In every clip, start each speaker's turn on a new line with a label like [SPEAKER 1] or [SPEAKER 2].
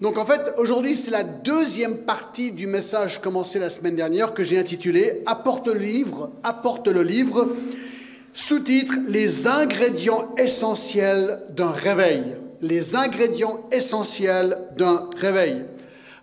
[SPEAKER 1] Donc en fait, aujourd'hui, c'est la deuxième partie du message commencé la semaine dernière que j'ai intitulé Apporte le livre, apporte le livre, sous-titre Les ingrédients essentiels d'un réveil. Les ingrédients essentiels d'un réveil.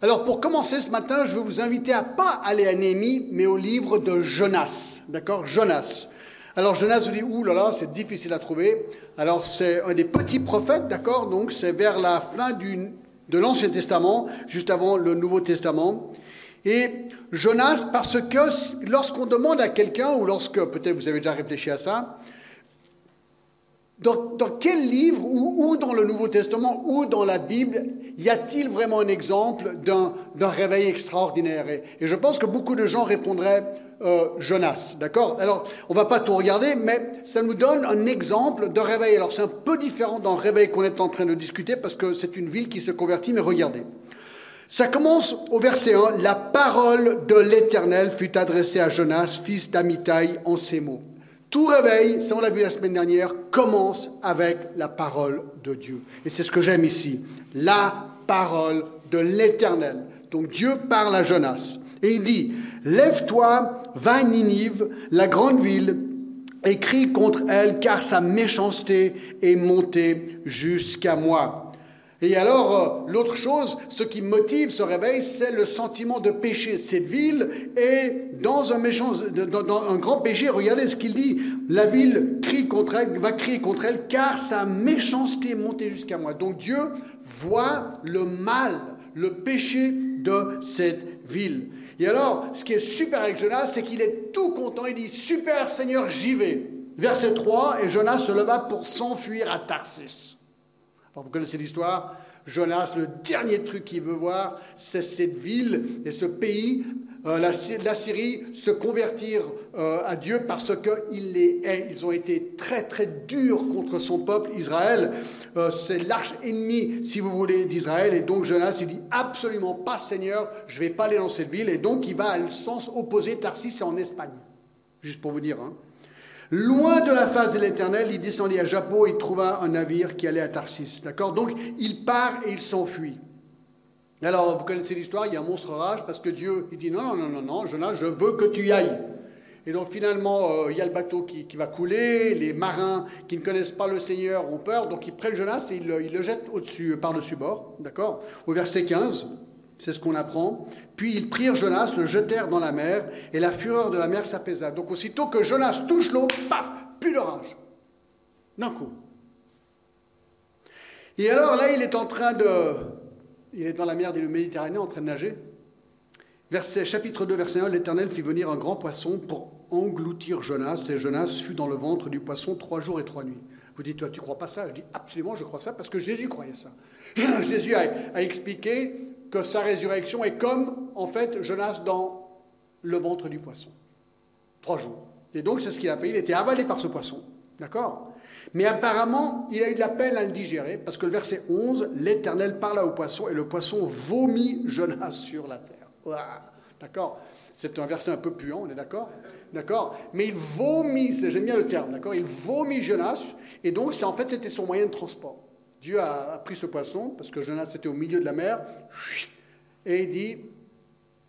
[SPEAKER 1] Alors pour commencer ce matin, je vais vous inviter à pas aller à Néhémie, mais au livre de Jonas. D'accord? Jonas. Alors Jonas vous dit, ouh là là, c'est difficile à trouver. Alors c'est un des petits prophètes, d'accord? Donc c'est vers la fin du, de l'Ancien Testament, juste avant le Nouveau Testament. Et Jonas, parce que lorsqu'on demande à quelqu'un, ou lorsque peut-être vous avez déjà réfléchi à ça, dans, quel livre, ou, dans le Nouveau Testament, ou dans la Bible, y a-t-il vraiment un exemple d'un réveil extraordinaire? Et, je pense que beaucoup de gens répondraient euh, Jonas, d'accord? Alors, on va pas tout regarder, mais ça nous donne un exemple de réveil. Alors, c'est un peu différent d'un réveil qu'on est en train de discuter, parce que c'est une ville qui se convertit, mais regardez. Ça commence au verset 1, la parole de l'Éternel fut adressée à Jonas, fils d'Amitai, en ces mots. Tout réveil, ça on l'a vu la semaine dernière, commence avec la parole de Dieu. Et c'est ce que j'aime ici, la parole de l'Éternel. Donc Dieu parle à Jonas et il dit, Lève-toi, va à Ninive, la grande ville, et crie contre elle, car sa méchanceté est montée jusqu'à moi. Et alors, euh, l'autre chose, ce qui motive ce réveil, c'est le sentiment de péché. Cette ville est dans un, grand péché. Regardez ce qu'il dit. La ville crie contre elle, va crier contre elle, car sa méchanceté est montée jusqu'à moi. Donc Dieu voit le mal, le péché de cette ville. Et alors, ce qui est super avec Jonas, c'est qu'il est tout content. Il dit, super Seigneur, j'y vais. Verset 3, et Jonas se leva pour s'enfuir à Tarsis vous connaissez l'histoire. Jonas, le dernier truc qu'il veut voir, c'est cette ville et ce pays, euh, la, Syrie, se convertir euh, à Dieu parce qu'il les hait. Ils ont été très très durs contre son peuple Israël. Euh, c'est l'arche ennemie, si vous voulez, d'Israël. Et donc Jonas, il dit absolument pas, Seigneur, je vais pas aller dans cette ville. Et donc il va à le sens opposé. Tarsis, c'est en Espagne. Juste pour vous dire. Hein. Loin de la face de l'Éternel, il descendit à Jappo et trouva un navire qui allait à Tarsis. D'accord? Donc, il part et il s'enfuit. Alors, vous connaissez l'histoire, il y a un monstre rage parce que Dieu, il dit non, non, non, non, Jonas, je veux que tu y ailles. Et donc finalement, euh, il y a le bateau qui, va couler, les marins qui ne connaissent pas le Seigneur ont peur, donc ils prennent Jonas et ils, ils le jettent au-dessus, par-dessus bord, d'accord? Au verset 15, c'est ce qu'on apprend. Puis ils prirent Jonas, le jetèrent dans la mer, et la fureur de la mer s'apaisa. Donc aussitôt que Jonas touche l'eau, paf, plus d'orage. D'un coup. Et alors là, il est en train de... Il est dans la mer du Méditerranée en train de nager. Verset, chapitre 2, verset 1, l'Éternel fit venir un grand poisson pour engloutir Jonas, et Jonas fut dans le ventre du poisson trois jours et trois nuits. Vous dites, toi, tu crois pas ça? Je dis, absolument, je crois ça, parce que Jésus croyait ça. Jésus a expliqué que sa résurrection est comme, en fait, Jonas dans le ventre du poisson. Trois jours. Et donc, c'est ce qu'il a fait. Il était avalé par ce poisson. D'accord? Mais apparemment, il a eu de la peine à le digérer, parce que le verset 11, l'Éternel parla au poisson, et le poisson vomit Jonas sur la terre. D'accord? C'est un verset un peu puant, on est d'accord? D'accord? Mais il vomit, j'aime bien le terme, d'accord? Il vomit Jonas, et donc, en fait, c'était son moyen de transport. Dieu a, pris ce poisson, parce que Jonas était au milieu de la mer, et il dit,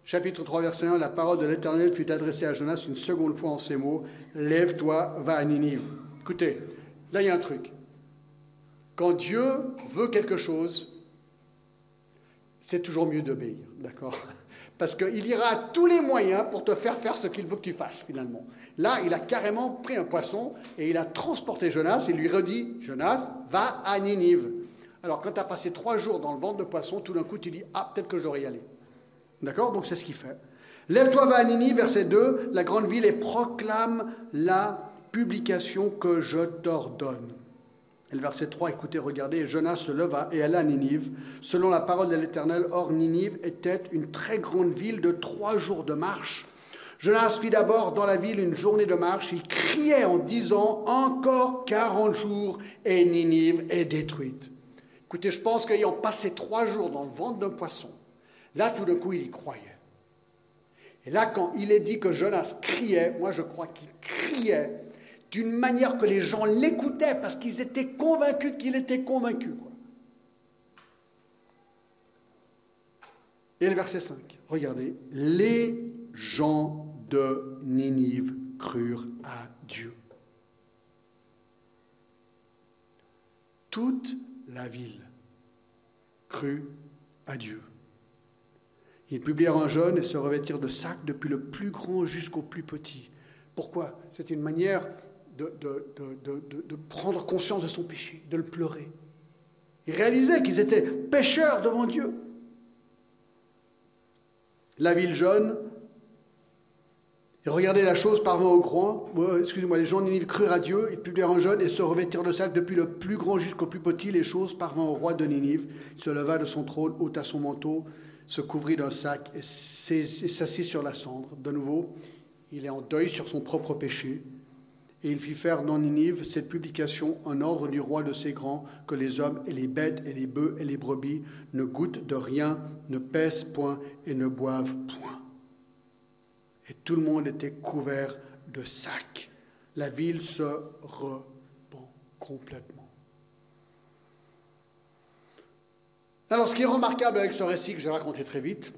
[SPEAKER 1] chapitre 3, verset 1, la parole de l'Éternel fut adressée à Jonas une seconde fois en ces mots, Lève-toi, va à Ninive. Écoutez, là il y a un truc. Quand Dieu veut quelque chose, c'est toujours mieux d'obéir, d'accord? Parce qu'il ira à tous les moyens pour te faire faire ce qu'il veut que tu fasses, finalement. Là, il a carrément pris un poisson et il a transporté Jonas et lui redit, Jonas, va à Ninive. Alors quand tu as passé trois jours dans le ventre de poisson, tout d'un coup tu dis, ah, peut-être que je devrais y aller. D'accord? Donc c'est ce qu'il fait. Lève-toi, va à Ninive, verset 2, la grande ville, et proclame la publication que je t'ordonne. Et le verset 3, écoutez, regardez, Jonas se leva et alla à Ninive. Selon la parole de l'Éternel, or Ninive était une très grande ville de trois jours de marche Jonas fit d'abord dans la ville une journée de marche. Il criait en disant Encore 40 jours et Ninive est détruite. Écoutez, je pense qu'ayant passé trois jours dans le ventre d'un poisson, là tout d'un coup il y croyait. Et là, quand il est dit que Jonas criait, moi je crois qu'il criait d'une manière que les gens l'écoutaient parce qu'ils étaient convaincus qu'il était convaincu. Et le verset 5, regardez, les gens de Ninive crurent à Dieu. Toute la ville crut à Dieu. Ils publièrent un jeûne et se revêtirent de sacs depuis le plus grand jusqu'au plus petit. Pourquoi? C'était une manière de, de, prendre conscience de son péché, de le pleurer. Ils réalisaient qu'ils étaient pécheurs devant Dieu. La ville jeune, et regardez la chose parvint au grand. Euh, excusez-moi, les gens de Ninive crurent à Dieu, ils publièrent un jeûne et se revêtirent de sacs depuis le plus grand jusqu'au plus petit. Les choses parvint au roi de Ninive. Il se leva de son trône, ôta son manteau, se couvrit d'un sac et s'assit sur la cendre. De nouveau, il est en deuil sur son propre péché. Et il fit faire dans Ninive cette publication en ordre du roi de ses grands, que les hommes et les bêtes et les bœufs et les brebis ne goûtent de rien, ne pèsent point et ne boivent point. Et tout le monde était couvert de sacs. La ville se repent complètement. Alors, ce qui est remarquable avec ce récit que j'ai raconté très vite,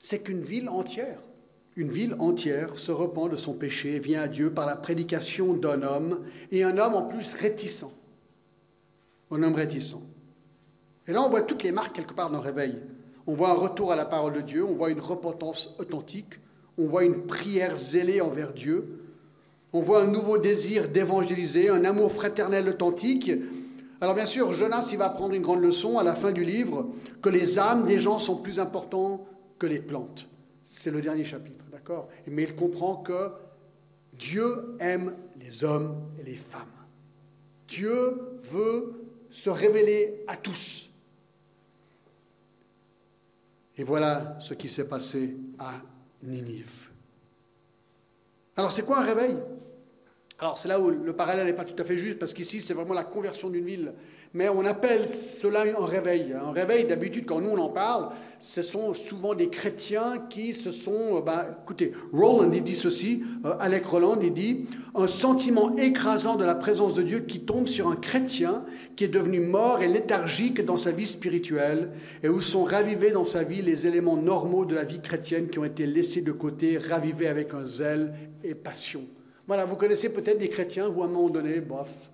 [SPEAKER 1] c'est qu'une ville entière, une ville entière se repent de son péché, vient à Dieu par la prédication d'un homme, et un homme en plus réticent. Un homme réticent. Et là, on voit toutes les marques quelque part d'un réveil. On voit un retour à la parole de Dieu, on voit une repentance authentique, on voit une prière zélée envers Dieu, on voit un nouveau désir d'évangéliser, un amour fraternel authentique, alors bien sûr, Jonas, il va apprendre une grande leçon à la fin du livre, que les âmes des gens sont plus importants que les plantes. C'est le dernier chapitre, d'accord? Mais il comprend que Dieu aime les hommes et les femmes. Dieu veut se révéler à tous. Et voilà ce qui s'est passé à Ninive. Alors c'est quoi un réveil? Alors c'est là où le parallèle n'est pas tout à fait juste, parce qu'ici c'est vraiment la conversion d'une ville. Mais on appelle cela un réveil. Un réveil, d'habitude, quand nous on en parle, ce sont souvent des chrétiens qui se sont... Ben, écoutez, Roland, il dit ceci, euh, Alec Roland, il dit, un sentiment écrasant de la présence de Dieu qui tombe sur un chrétien qui est devenu mort et léthargique dans sa vie spirituelle, et où sont ravivés dans sa vie les éléments normaux de la vie chrétienne qui ont été laissés de côté, ravivés avec un zèle et passion. Voilà, vous connaissez peut-être des chrétiens où à un moment donné, bof,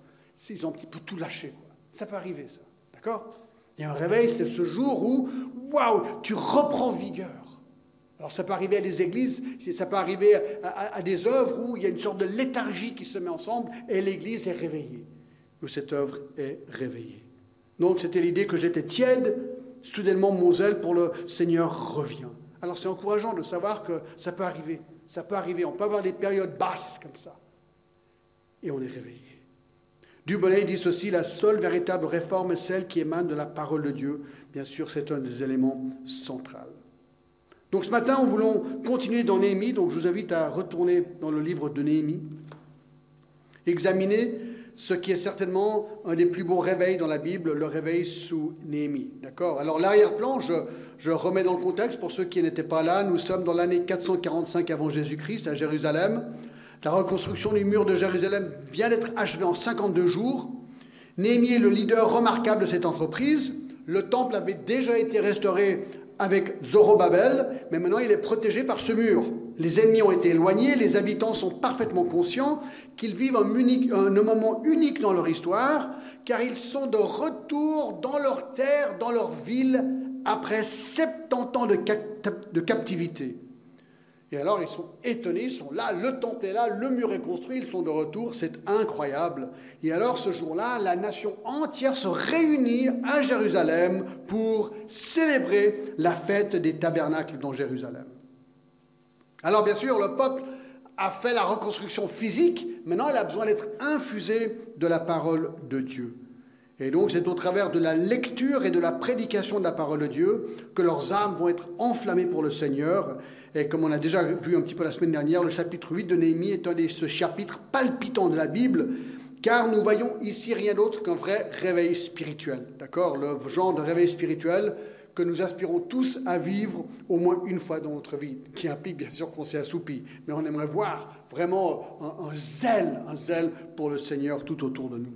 [SPEAKER 1] ils ont un petit peu tout lâché. Ça peut arriver, ça. D'accord? Il y a un réveil, c'est ce jour où, waouh, tu reprends vigueur. Alors ça peut arriver à des églises, ça peut arriver à, des œuvres où il y a une sorte de léthargie qui se met ensemble et l'église est réveillée, où cette œuvre est réveillée. Donc c'était l'idée que j'étais tiède, soudainement mon zèle pour le Seigneur revient. Alors c'est encourageant de savoir que ça peut arriver. Ça peut arriver. On peut avoir des périodes basses comme ça. Et on est réveillé. Dubonnet dit ceci, la seule véritable réforme est celle qui émane de la parole de Dieu. Bien sûr, c'est un des éléments centraux. Donc ce matin, nous voulons continuer dans Néhémie, donc je vous invite à retourner dans le livre de Néhémie, examiner ce qui est certainement un des plus beaux réveils dans la Bible, le réveil sous Néhémie. D'accord? Alors l'arrière-plan, je, je remets dans le contexte pour ceux qui n'étaient pas là. Nous sommes dans l'année 445 avant Jésus-Christ à Jérusalem. La reconstruction du mur de Jérusalem vient d'être achevée en 52 jours. Néhémie est le leader remarquable de cette entreprise. Le temple avait déjà été restauré avec Zorobabel, mais maintenant il est protégé par ce mur. Les ennemis ont été éloignés, les habitants sont parfaitement conscients qu'ils vivent un, un, moment unique dans leur histoire, car ils sont de retour dans leur terre, dans leur ville, après 70 ans de captivité. Et alors ils sont étonnés, ils sont là, le temple est là, le mur est construit, ils sont de retour, c'est incroyable. Et alors ce jour-là, la nation entière se réunit à Jérusalem pour célébrer la fête des tabernacles dans Jérusalem. Alors bien sûr, le peuple a fait la reconstruction physique, maintenant il a besoin d'être infusé de la parole de Dieu. Et donc c'est au travers de la lecture et de la prédication de la parole de Dieu que leurs âmes vont être enflammées pour le Seigneur. Et comme on a déjà vu un petit peu la semaine dernière, le chapitre 8 de Néhémie est un des ce chapitres palpitants de la Bible, car nous voyons ici rien d'autre qu'un vrai réveil spirituel. D'accord? Le genre de réveil spirituel que nous aspirons tous à vivre au moins une fois dans notre vie, qui implique bien sûr qu'on s'est assoupi, mais on aimerait voir vraiment un, un zèle, un zèle pour le Seigneur tout autour de nous.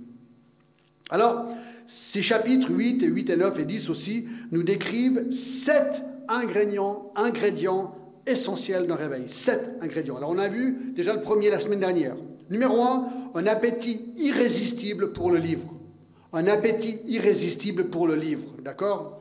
[SPEAKER 1] Alors, ces chapitres 8 et 8 et 9 et 10 aussi nous décrivent sept ingrédients, ingrédients essentiels d'un réveil. Sept ingrédients. Alors on a vu déjà le premier la semaine dernière. Numéro un, un appétit irrésistible pour le livre. Un appétit irrésistible pour le livre. D'accord?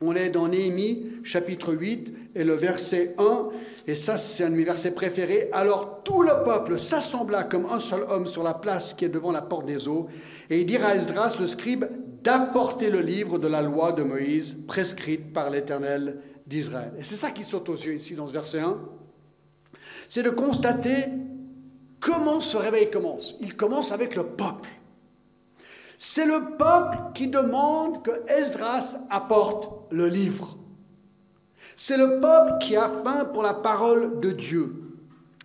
[SPEAKER 1] On est dans Néhémie, chapitre 8, et le verset 1. Et ça, c'est un de mes versets préférés. Alors tout le peuple s'assembla comme un seul homme sur la place qui est devant la porte des eaux. Et il dira à Esdras, le scribe, d'apporter le livre de la loi de Moïse, prescrite par l'Éternel Et c'est ça qui saute aux yeux ici dans ce verset 1. C'est de constater Comment ce réveil commence Il commence avec le peuple. C'est le peuple qui demande que Esdras apporte le livre. C'est le peuple qui a faim pour la parole de Dieu.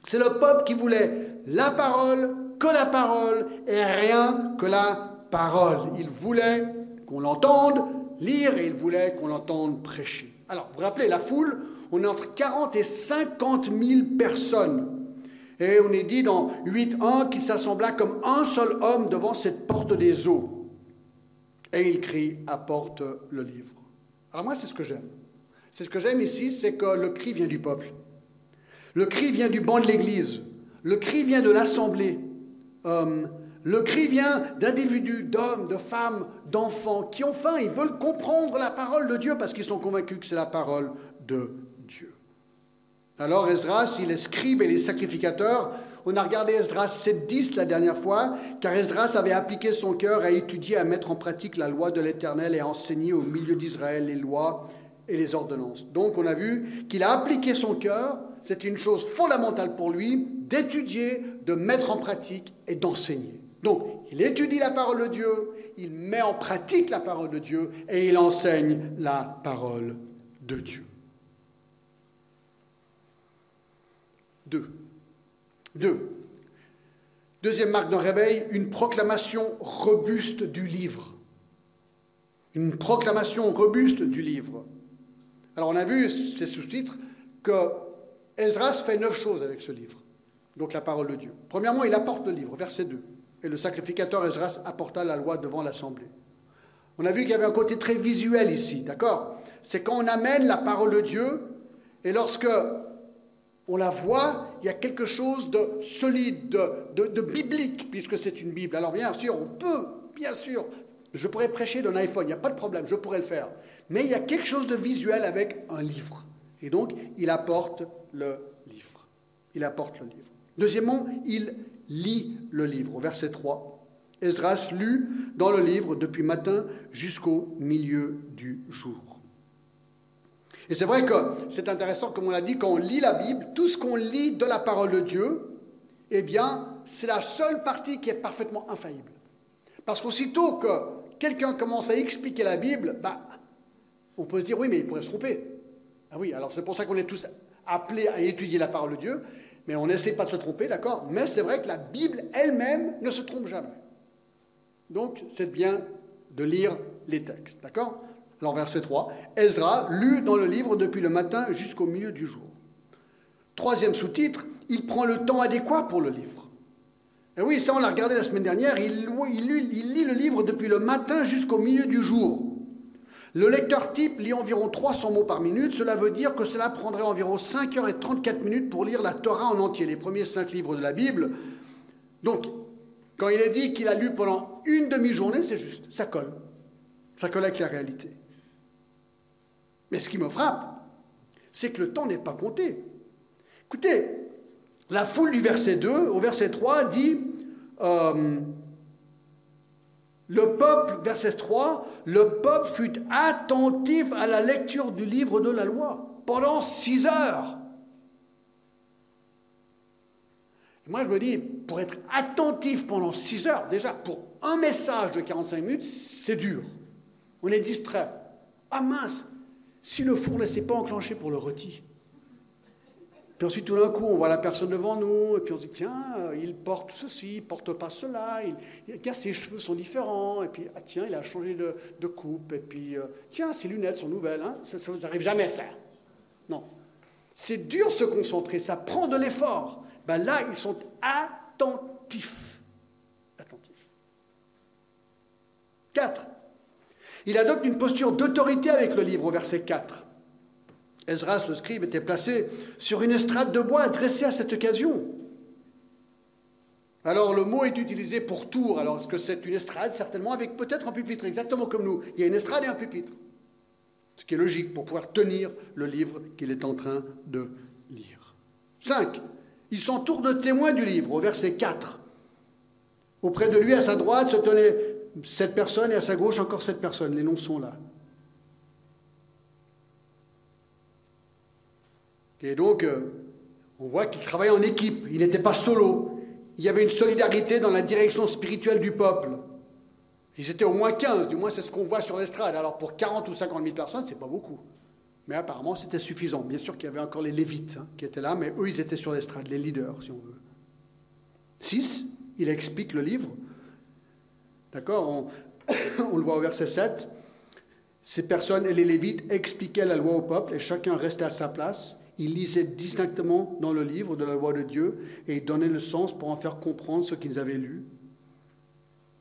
[SPEAKER 1] C'est le peuple qui voulait la parole, que la parole et rien que la parole. Il voulait qu'on l'entende lire et il voulait qu'on l'entende prêcher. Alors, vous vous rappelez, la foule, on est entre 40 et 50 000 personnes et on est dit dans 8.1 qu'il s'assembla comme un seul homme devant cette porte des eaux. Et il crie, apporte le livre. Alors moi, c'est ce que j'aime. C'est ce que j'aime ici, c'est que le cri vient du peuple. Le cri vient du banc de l'Église. Le cri vient de l'Assemblée. Euh, le cri vient d'individus, d'hommes, de femmes, d'enfants qui ont faim. Ils veulent comprendre la parole de Dieu parce qu'ils sont convaincus que c'est la parole de Dieu. Alors Esdras, il est scribe et les sacrificateurs. On a regardé Esdras 7.10 la dernière fois, car Esdras avait appliqué son cœur à étudier, à mettre en pratique la loi de l'Éternel et à enseigner au milieu d'Israël les lois et les ordonnances. Donc on a vu qu'il a appliqué son cœur, c'est une chose fondamentale pour lui, d'étudier, de mettre en pratique et d'enseigner. Donc il étudie la parole de Dieu, il met en pratique la parole de Dieu et il enseigne la parole de Dieu. Deux. Deux. Deuxième marque d'un réveil, une proclamation robuste du livre. Une proclamation robuste du livre. Alors on a vu ces sous-titres que Esdras fait neuf choses avec ce livre, donc la parole de Dieu. Premièrement, il apporte le livre, verset 2. Et le sacrificateur Esdras apporta la loi devant l'assemblée. On a vu qu'il y avait un côté très visuel ici, d'accord? C'est quand on amène la parole de Dieu, et lorsque on la voit, il y a quelque chose de solide, de, biblique, puisque c'est une Bible. Alors bien sûr, on peut, bien sûr, je pourrais prêcher d'un iPhone, il n'y a pas de problème, je pourrais le faire. Mais il y a quelque chose de visuel avec un livre. Et donc, il apporte le livre. Il apporte le livre. Deuxièmement, il lit le livre. Au verset 3, Esdras lut dans le livre depuis matin jusqu'au milieu du jour. Et c'est vrai que c'est intéressant, comme on l'a dit, quand on lit la Bible, tout ce qu'on lit de la parole de Dieu, eh bien, c'est la seule partie qui est parfaitement infaillible. Parce qu'aussitôt que quelqu'un commence à expliquer la Bible, bah, on peut se dire, oui, mais il pourrait se tromper. Ah oui, alors c'est pour ça qu'on est tous appelés à étudier la parole de Dieu, mais on n'essaie pas de se tromper, d'accord? Mais c'est vrai que la Bible elle-même ne se trompe jamais. Donc, c'est bien de lire les textes, d'accord? Alors verset 3, Ezra lut dans le livre depuis le matin jusqu'au milieu du jour. Troisième sous-titre, il prend le temps adéquat pour le livre. Et oui, ça on l'a regardé la semaine dernière, il, lit le livre depuis le matin jusqu'au milieu du jour. Le lecteur type lit environ 300 mots par minute, cela veut dire que cela prendrait environ 5 heures et 34 minutes pour lire la Torah en entier, les premiers cinq livres de la Bible. Donc, quand il est dit qu'il a lu pendant une demi-journée, c'est juste, ça colle. Ça colle avec la réalité. Mais ce qui me frappe, c'est que le temps n'est pas compté. Écoutez, la foule du verset 2 au verset 3 dit, euh, le peuple, verset 3, le peuple fut attentif à la lecture du livre de la loi pendant six heures. moi, je me dis, pour être attentif pendant six heures, déjà, pour un message de 45 minutes, c'est dur. On est distrait. Ah mince, si le four ne s'est pas enclenché pour le rôti, puis ensuite, tout d'un coup, on voit la personne devant nous, et puis on se dit, tiens, il porte ceci, il porte pas cela, il, ses cheveux sont différents, et puis, ah, tiens, il a changé de, coupe, et puis, euh, tiens, ses lunettes sont nouvelles, hein, ça ne vous arrive jamais, ça? Non. C'est dur de se concentrer, ça prend de l'effort. Ben là, ils sont attentifs. Attentifs. Quatre. Il adopte une posture d'autorité avec le livre au verset 4. Esdras, le scribe, était placé sur une estrade de bois dressée à cette occasion. Alors le mot est utilisé pour tour. Alors est-ce que c'est une estrade? Certainement avec peut-être un pupitre, exactement comme nous. Il y a une estrade et un pupitre. Ce qui est logique pour pouvoir tenir le livre qu'il est en train de lire. 5. Il s'entoure de témoins du livre, au verset 4. Auprès de lui, à sa droite, se tenait cette personne et à sa gauche encore cette personne. Les noms sont là. Et donc, euh, on voit qu'il travaillait en équipe, il n'était pas solo. Il y avait une solidarité dans la direction spirituelle du peuple. Ils étaient au moins 15, du moins c'est ce qu'on voit sur l'estrade. Alors pour 40 ou 50 000 personnes, c'est pas beaucoup. Mais apparemment, c'était suffisant. Bien sûr qu'il y avait encore les Lévites hein, qui étaient là, mais eux, ils étaient sur l'estrade, les leaders, si on veut. 6, il explique le livre. D'accord on, on, le voit au verset 7. Ces personnes et les Lévites expliquaient la loi au peuple et chacun restait à sa place. Il lisait distinctement dans le livre de la loi de Dieu et il donnait le sens pour en faire comprendre ce qu'ils avaient lu.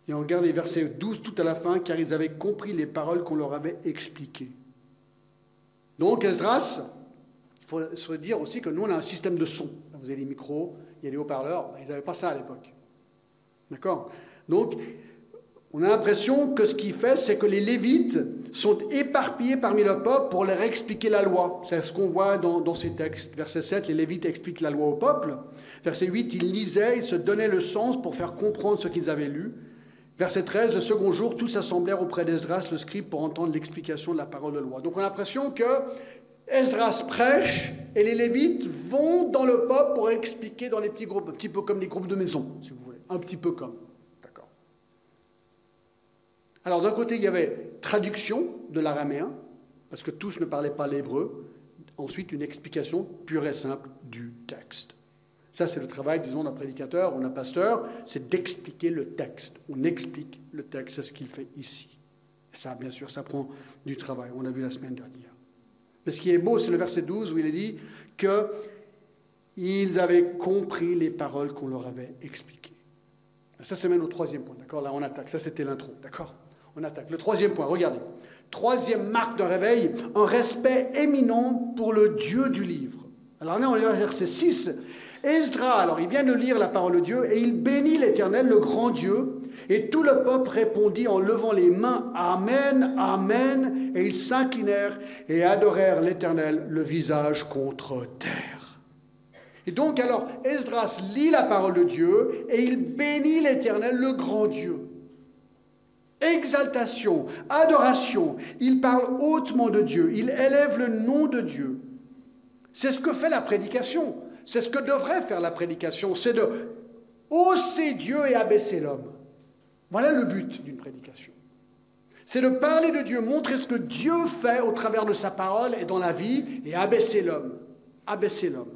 [SPEAKER 1] Et on regarde les versets 12 tout à la fin, car ils avaient compris les paroles qu'on leur avait expliquées. Donc, Esdras, il faut se dire aussi que nous, on a un système de son. Vous avez les micros, il y a des haut-parleurs, ils n'avaient pas ça à l'époque. D'accord? Donc, on a l'impression que ce qu'il fait, c'est que les Lévites sont éparpillés parmi le peuple pour leur expliquer la loi. C'est ce qu'on voit dans, ces textes. Verset 7, les Lévites expliquent la loi au peuple. Verset 8, ils lisaient, ils se donnaient le sens pour faire comprendre ce qu'ils avaient lu. Verset 13, le second jour, tous s'assemblèrent auprès d'Esdras, le scribe, pour entendre l'explication de la parole de loi. Donc on a l'impression que Esdras prêche et les Lévites vont dans le peuple pour expliquer dans les petits groupes, un petit peu comme les groupes de maison, si vous voulez. Un petit peu comme. Alors d'un côté, il y avait traduction de l'araméen, parce que tous ne parlaient pas l'hébreu. Ensuite, une explication pure et simple du texte. Ça, c'est le travail, disons, d'un prédicateur ou d'un pasteur, c'est d'expliquer le texte. On explique le texte, c'est ce qu'il fait ici. Et ça, bien sûr, ça prend du travail. On a vu la semaine dernière. Mais ce qui est beau, c'est le verset 12 où il est dit qu'ils avaient compris les paroles qu'on leur avait expliquées. Ça, c'est même au troisième point, d'accord? Là, on attaque. Ça, c'était l'intro, d'accord? On attaque. Le troisième point, regardez. Troisième marque de réveil, un respect éminent pour le Dieu du livre. Alors on est au verset 6. Esdras, alors il vient de lire la parole de Dieu et il bénit l'Éternel, le grand Dieu. Et tout le peuple répondit en levant les mains Amen, Amen. Et ils s'inclinèrent et adorèrent l'Éternel, le visage contre terre. Et donc alors Esdras lit la parole de Dieu et il bénit l'Éternel, le grand Dieu exaltation, adoration. Il parle hautement de Dieu, il élève le nom de Dieu. C'est ce que fait la prédication. C'est ce que devrait faire la prédication, c'est de hausser Dieu et abaisser l'homme. Voilà le but d'une prédication. C'est de parler de Dieu, montrer ce que Dieu fait au travers de sa parole et dans la vie, et abaisser l'homme. Abaisser l'homme.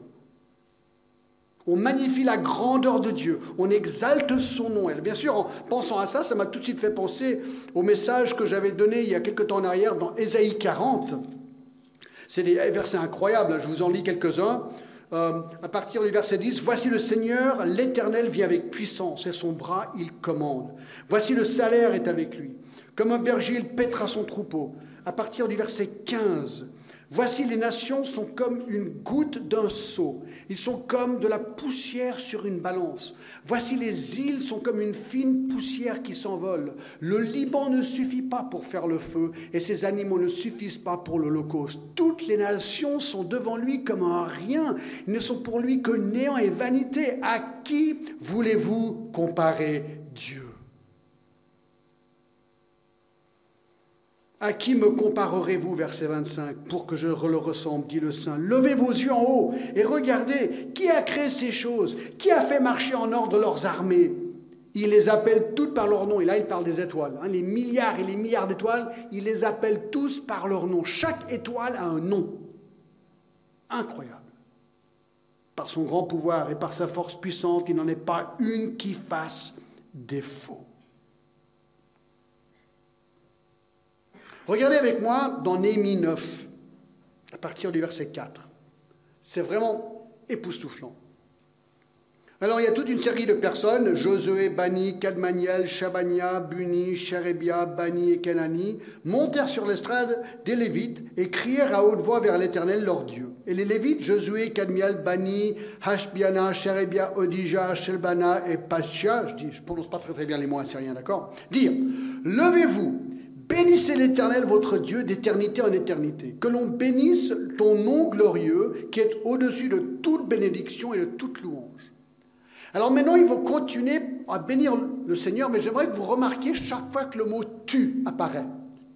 [SPEAKER 1] On magnifie la grandeur de Dieu, on exalte son nom. Bien sûr, en pensant à ça, ça m'a tout de suite fait penser au message que j'avais donné il y a quelque temps en arrière dans Ésaïe 40. C'est des versets incroyables, je vous en lis quelques-uns. Euh, à partir du verset 10, Voici le Seigneur, l'Éternel vient avec puissance, et son bras il commande. Voici le salaire est avec lui. Comme un berger, il pètera son troupeau. À partir du verset 15, Voici les nations sont comme une goutte d'un seau. Ils sont comme de la poussière sur une balance. Voici les îles sont comme une fine poussière qui s'envole. Le Liban ne suffit pas pour faire le feu et ses animaux ne suffisent pas pour l'Holocauste. Toutes les nations sont devant lui comme un rien. Ils ne sont pour lui que néant et vanité. À qui voulez-vous comparer Dieu? À qui me comparerez-vous, verset 25, pour que je le ressemble, dit le Saint. Levez vos yeux en haut et regardez, qui a créé ces choses Qui a fait marcher en ordre leurs armées Il les appelle toutes par leur nom. Et là, il parle des étoiles. Hein. les milliards et les milliards d'étoiles, il les appelle tous par leur nom. Chaque étoile a un nom. Incroyable. Par son grand pouvoir et par sa force puissante, il n'en est pas une qui fasse défaut. Regardez avec moi dans Néhémie 9, à partir du verset 4. C'est vraiment époustouflant. Alors il y a toute une série de personnes, Josué, Bani, Kadmaniel, Shabania, Buni, Sherebia, Bani et Kenani, montèrent sur l'estrade des Lévites et crièrent à haute voix vers l'Éternel leur Dieu. Et les Lévites, Josué, Kadmiel, Bani, Hashbiana, Sherebia, Odija, Shelbana et Pascha, je dis, je prononce pas très très bien les mots assyriens, d'accord Dire, levez-vous, bénissez l'Éternel votre Dieu d'éternité en éternité, que l'on bénisse ton nom glorieux qui est au-dessus de toute bénédiction et de toute louange. Alors maintenant, il faut continuer à bénir le Seigneur, mais j'aimerais que vous remarquiez chaque fois que le mot tu apparaît.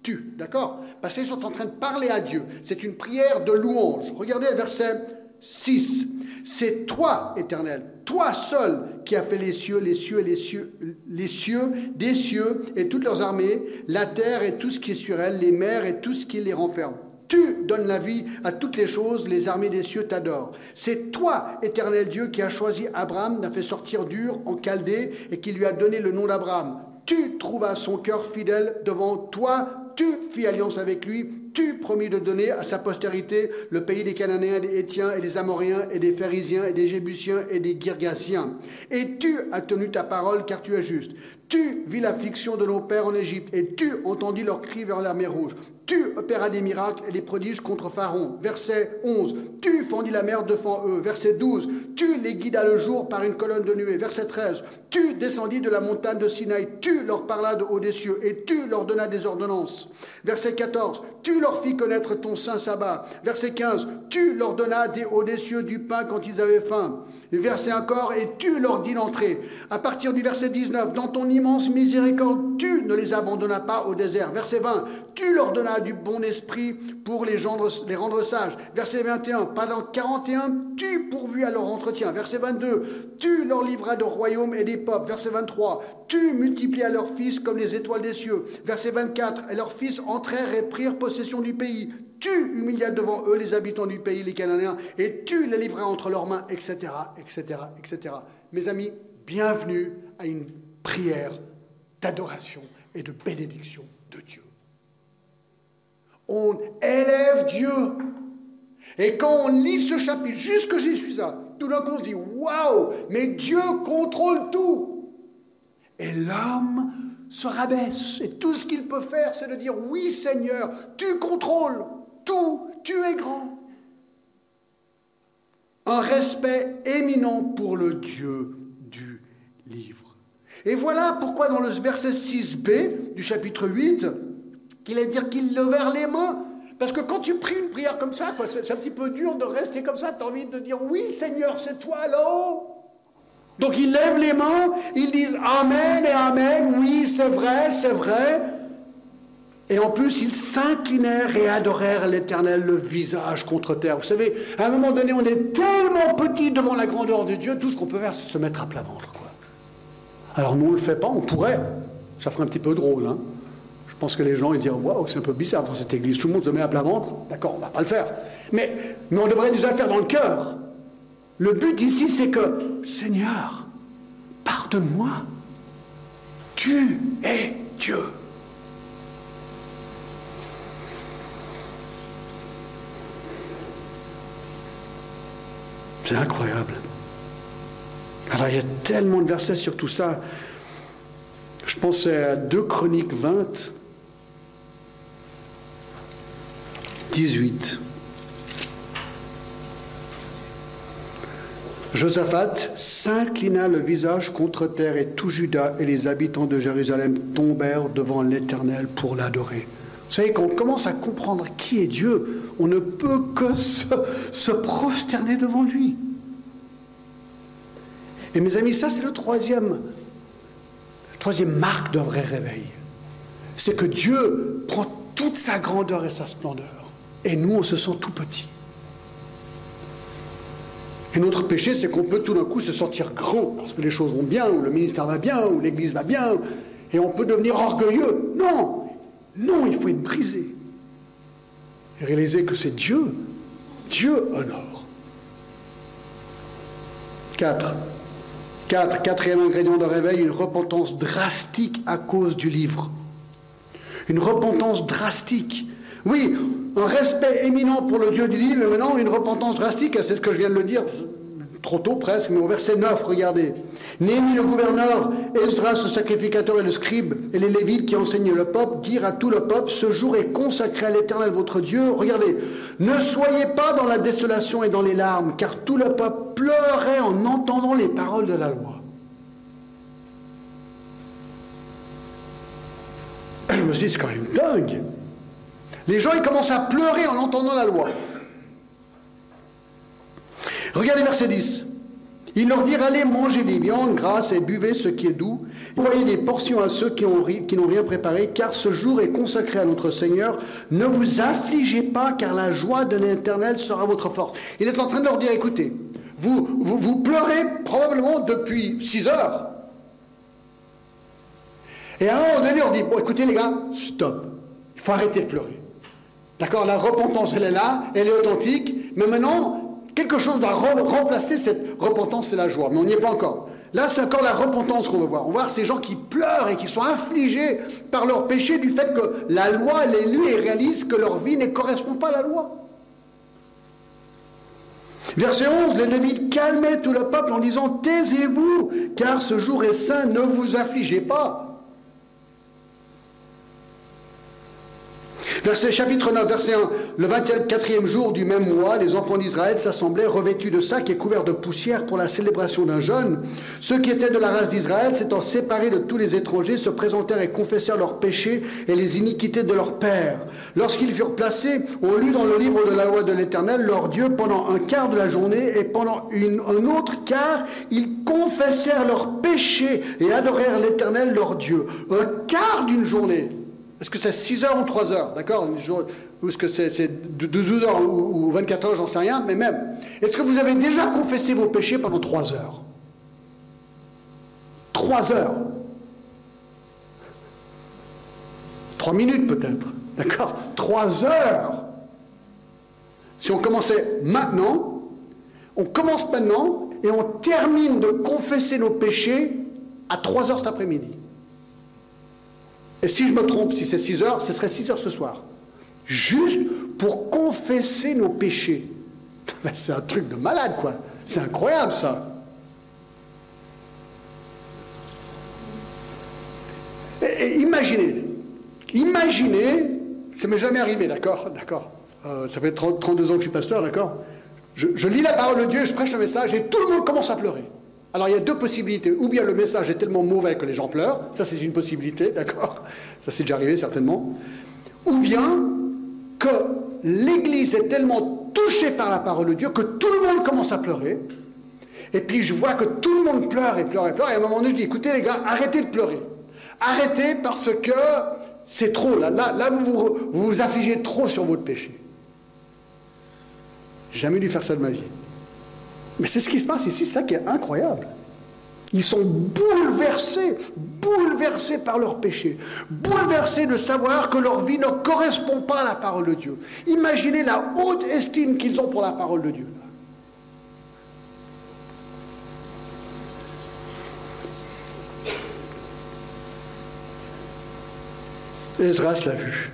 [SPEAKER 1] Tu, d'accord? Parce qu'ils sont en train de parler à Dieu. C'est une prière de louange. Regardez le verset 6. C'est toi, éternel, toi seul qui as fait les cieux, les cieux les cieux, les cieux, des cieux et toutes leurs armées, la terre et tout ce qui est sur elle, les mers et tout ce qui les renferme. Tu donnes la vie à toutes les choses, les armées des cieux t'adorent. C'est toi, éternel Dieu, qui as choisi Abraham, n'a fait sortir dur en Chaldée et qui lui a donné le nom d'Abraham. Tu trouvas son cœur fidèle devant toi, tu fis alliance avec lui, tu promis de donner à sa postérité le pays des Cananéens, des Hétiens et des Amoriens et des Pharisiens et des Jébusiens et des Girgasiens. Et tu as tenu ta parole car tu es juste. Tu vis l'affliction de nos pères en Égypte et tu entendis leurs cris vers la mer Rouge. Tu opéras des miracles et des prodiges contre Pharaon. Verset 11. Tu fendis la mer devant eux. Verset 12. Tu les guidas le jour par une colonne de nuée. Verset 13. Tu descendis de la montagne de Sinaï. Tu leur parlas de haut des cieux et tu leur donnas des ordonnances. Verset 14. Tu leur fis connaître ton saint sabbat. Verset 15. Tu leur donnas des hauts des cieux du pain quand ils avaient faim verset encore, et tu leur dis d'entrer. À partir du verset 19, dans ton immense miséricorde, tu ne les abandonnas pas au désert. Verset 20, tu leur donnas du bon esprit pour les, les rendre sages. Verset 21, pendant 41, tu pourvus à leur entretien. Verset 22, tu leur livras de royaumes et des peuples. Verset 23, tu multiplias leurs fils comme les étoiles des cieux. Verset 24, et leurs fils entrèrent et prirent possession du pays. Tu humilias devant eux les habitants du pays, les Cananéens, et tu les livras entre leurs mains, etc., etc., etc. Mes amis, bienvenue à une prière d'adoration et de bénédiction de Dieu. On élève Dieu. Et quand on lit ce chapitre, jusque j'y suis là, tout d'un coup on se dit Waouh, mais Dieu contrôle tout. Et l'homme se rabaisse. Et tout ce qu'il peut faire, c'est de dire Oui, Seigneur, tu contrôles tout, tu es grand. Un respect éminent pour le Dieu du livre. Et voilà pourquoi dans le verset 6b du chapitre 8, il est dire qu'il levèrent les mains. Parce que quand tu pries une prière comme ça, c'est un petit peu dur de rester comme ça, tu as envie de dire oui Seigneur, c'est toi là-haut. Donc ils lèvent les mains, ils disent Amen et Amen, oui c'est vrai, c'est vrai. Et en plus, ils s'inclinèrent et adorèrent l'Éternel le visage contre terre. Vous savez, à un moment donné, on est tellement petit devant la grandeur de Dieu, tout ce qu'on peut faire, c'est se mettre à plat ventre. Quoi. Alors nous, on ne le fait pas, on pourrait. Ça ferait un petit peu drôle. Hein. Je pense que les gens ils diront Waouh, c'est un peu bizarre dans cette église, tout le monde se met à plat ventre. D'accord, on ne va pas le faire. Mais, mais on devrait déjà le faire dans le cœur. Le but ici, c'est que, Seigneur, pardonne-moi. Tu es Dieu. C'est incroyable. Alors il y a tellement de versets sur tout ça. Je pensais à 2 Chroniques 20, 18. Josaphat s'inclina le visage contre terre et tout Judas et les habitants de Jérusalem tombèrent devant l'Éternel pour l'adorer. Vous savez, quand on commence à comprendre qui est Dieu, on ne peut que se, prosterner devant lui. Et mes amis, ça c'est le troisième, troisième marque d'un vrai réveil. C'est que Dieu prend toute sa grandeur et sa splendeur. Et nous, on se sent tout petit. Et notre péché, c'est qu'on peut tout d'un coup se sentir grand parce que les choses vont bien, ou le ministère va bien, ou l'église va bien, et on peut devenir orgueilleux. Non, non, il faut être brisé et réaliser que c'est Dieu. Dieu honore. 4. 4. Quatrième ingrédient de réveil, une repentance drastique à cause du livre. Une repentance drastique. Oui, un respect éminent pour le Dieu du livre, et maintenant une repentance drastique, c'est ce que je viens de le dire trop tôt presque, mais au verset 9, regardez. Néhémie le gouverneur, Esdras le sacrificateur et le scribe, et les Lévites qui enseignaient le peuple, dirent à tout le peuple, ce jour est consacré à l'Éternel votre Dieu. Regardez, ne soyez pas dans la désolation et dans les larmes, car tout le peuple pleurait en entendant les paroles de la loi. Je me suis dit, c'est quand même dingue. Les gens, ils commencent à pleurer en entendant la loi. Regardez verset 10. Il leur dit, allez manger des viandes grasses et buvez ce qui est doux. Voyez des portions à ceux qui, qui n'ont rien préparé, car ce jour est consacré à notre Seigneur. Ne vous affligez pas, car la joie de l'Éternel sera votre force. Il est en train de leur dire, écoutez, vous, pleurez probablement depuis 6 heures. Et à un moment donné, on dit, bon écoutez les gars, stop. Il faut arrêter de pleurer. D'accord La repentance, elle est là, elle est authentique, mais maintenant, Quelque chose va remplacer cette repentance et la joie, mais on n'y est pas encore. Là, c'est encore la repentance qu'on veut voir. On va voir ces gens qui pleurent et qui sont affligés par leur péché du fait que la loi les lue et réalisent que leur vie ne correspond pas à la loi. Verset 11, les Lévites calmaient tout le peuple en disant Taisez-vous, car ce jour est saint, ne vous affligez pas. Verset chapitre 9, verset 1. Le 24e jour du même mois, les enfants d'Israël s'assemblaient revêtus de sacs et couverts de poussière pour la célébration d'un jeûne. Ceux qui étaient de la race d'Israël, s'étant séparés de tous les étrangers, se présentèrent et confessèrent leurs péchés et les iniquités de leurs pères. Lorsqu'ils furent placés, on lut dans le livre de la loi de l'Éternel leur Dieu pendant un quart de la journée et pendant un autre quart, ils confessèrent leurs péchés et adorèrent l'Éternel leur Dieu. Un quart d'une journée. Est-ce que c'est 6 heures ou 3 heures D'accord Ou est-ce que c'est 12 heures ou 24 heures J'en sais rien, mais même. Est-ce que vous avez déjà confessé vos péchés pendant 3 heures 3 heures 3 minutes peut-être. D'accord 3 heures Si on commençait maintenant, on commence maintenant et on termine de confesser nos péchés à 3 heures cet après-midi. Et si je me trompe, si c'est 6 heures, ce serait 6 heures ce soir. Juste pour confesser nos péchés. C'est un truc de malade, quoi. C'est incroyable, ça. Et, imaginez, imaginez, ça m'est jamais arrivé, d'accord D'accord euh, Ça fait 32 ans que je suis pasteur, d'accord je, je lis la parole de Dieu, je prêche le message et tout le monde commence à pleurer. Alors il y a deux possibilités. Ou bien le message est tellement mauvais que les gens pleurent, ça c'est une possibilité, d'accord? Ça c'est déjà arrivé certainement. Ou bien que l'Église est tellement touchée par la parole de Dieu que tout le monde commence à pleurer. Et puis je vois que tout le monde pleure et pleure et pleure. Et à un moment donné, je dis, écoutez les gars, arrêtez de pleurer. Arrêtez parce que c'est trop. Là, là, là vous, vous, vous affligez trop sur votre péché. Jamais dû faire ça de ma vie. Mais c'est ce qui se passe ici, c'est ça qui est incroyable. Ils sont bouleversés, bouleversés par leur péché, bouleversés de savoir que leur vie ne correspond pas à la parole de Dieu. Imaginez la haute estime qu'ils ont pour la parole de Dieu. Esdras l'a vu.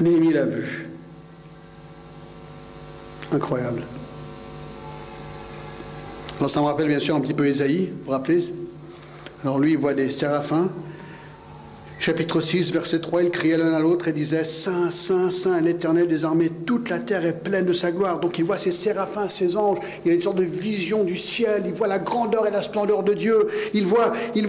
[SPEAKER 1] Néhémie l'a vu. Incroyable. Alors ça me rappelle bien sûr un petit peu Ésaïe, vous vous rappelez? Alors lui, il voit des séraphins. Chapitre 6, verset 3, il criait l'un à l'autre et disait Saint, Saint, Saint, l'Éternel des armées, toute la terre est pleine de sa gloire. Donc il voit ces séraphins, ces anges, il a une sorte de vision du ciel, il voit la grandeur et la splendeur de Dieu, il voit, il